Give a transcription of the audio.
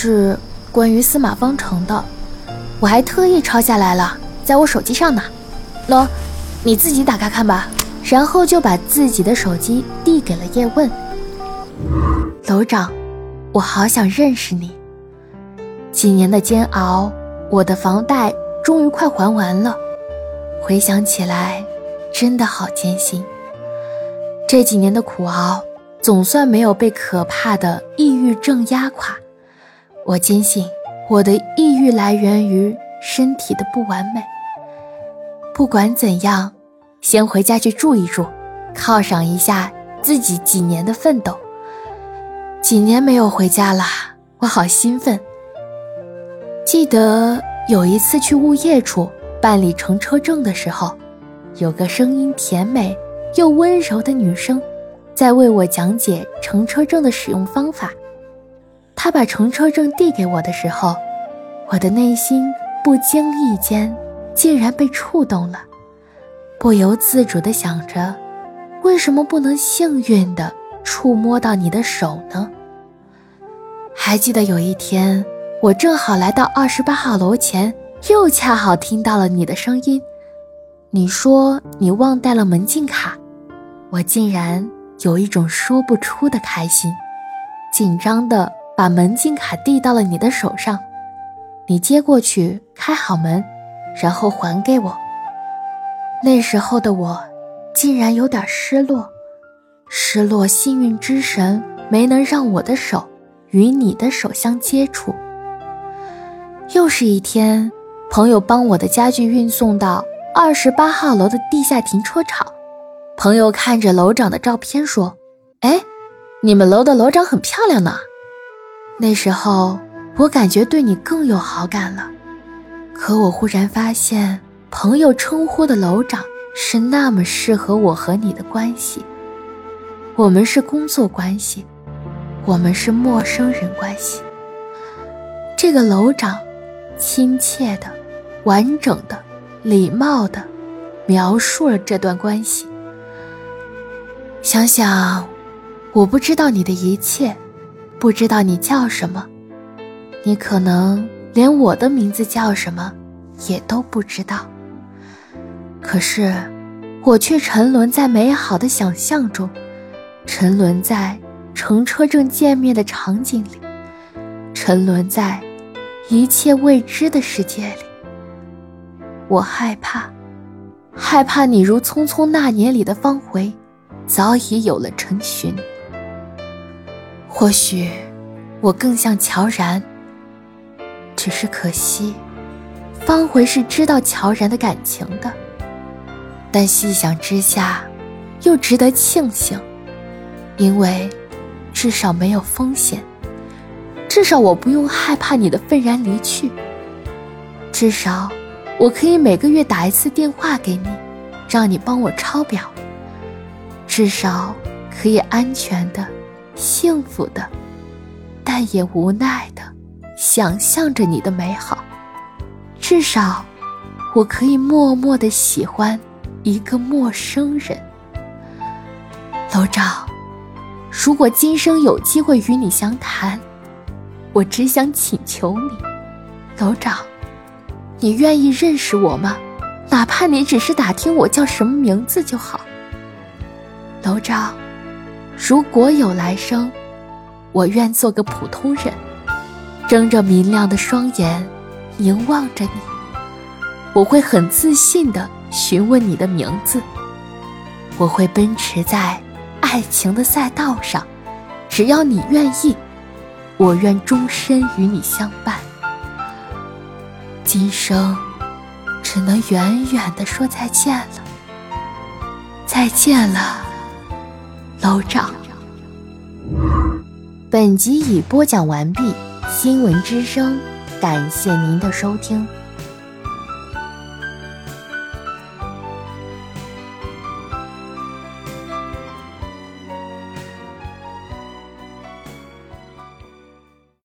是关于司马方城的，我还特意抄下来了，在我手机上呢。喏，你自己打开看吧。然后就把自己的手机递给了叶问。楼长，我好想认识你。几年的煎熬，我的房贷终于快还完了。回想起来，真的好艰辛。这几年的苦熬，总算没有被可怕的抑郁症压垮。我坚信，我的抑郁来源于身体的不完美。不管怎样。先回家去住一住，犒赏一下自己几年的奋斗。几年没有回家了，我好兴奋。记得有一次去物业处办理乘车证的时候，有个声音甜美又温柔的女生，在为我讲解乘车证的使用方法。他把乘车证递给我的时候，我的内心不经意间竟然被触动了。不由自主地想着，为什么不能幸运地触摸到你的手呢？还记得有一天，我正好来到二十八号楼前，又恰好听到了你的声音。你说你忘带了门禁卡，我竟然有一种说不出的开心，紧张的把门禁卡递到了你的手上。你接过去，开好门，然后还给我。那时候的我，竟然有点失落，失落幸运之神没能让我的手与你的手相接触。又是一天，朋友帮我的家具运送到二十八号楼的地下停车场。朋友看着楼长的照片说：“哎，你们楼的楼长很漂亮呢。”那时候我感觉对你更有好感了，可我忽然发现。朋友称呼的楼长是那么适合我和你的关系。我们是工作关系，我们是陌生人关系。这个楼长，亲切的、完整的、礼貌的描述了这段关系。想想，我不知道你的一切，不知道你叫什么，你可能连我的名字叫什么也都不知道。可是，我却沉沦在美好的想象中，沉沦在乘车证见面的场景里，沉沦在一切未知的世界里。我害怕，害怕你如《匆匆那年》里的方茴，早已有了陈寻。或许，我更像乔然，只是可惜，方茴是知道乔然的感情的。但细想之下，又值得庆幸，因为至少没有风险，至少我不用害怕你的愤然离去，至少我可以每个月打一次电话给你，让你帮我抄表，至少可以安全的、幸福的，但也无奈的想象着你的美好，至少我可以默默的喜欢。一个陌生人，楼长，如果今生有机会与你相谈，我只想请求你，楼长，你愿意认识我吗？哪怕你只是打听我叫什么名字就好。楼长，如果有来生，我愿做个普通人，睁着明亮的双眼，凝望着你，我会很自信的。询问你的名字，我会奔驰在爱情的赛道上，只要你愿意，我愿终身与你相伴。今生只能远远的说再见了，再见了，楼长。本集已播讲完毕，新闻之声，感谢您的收听。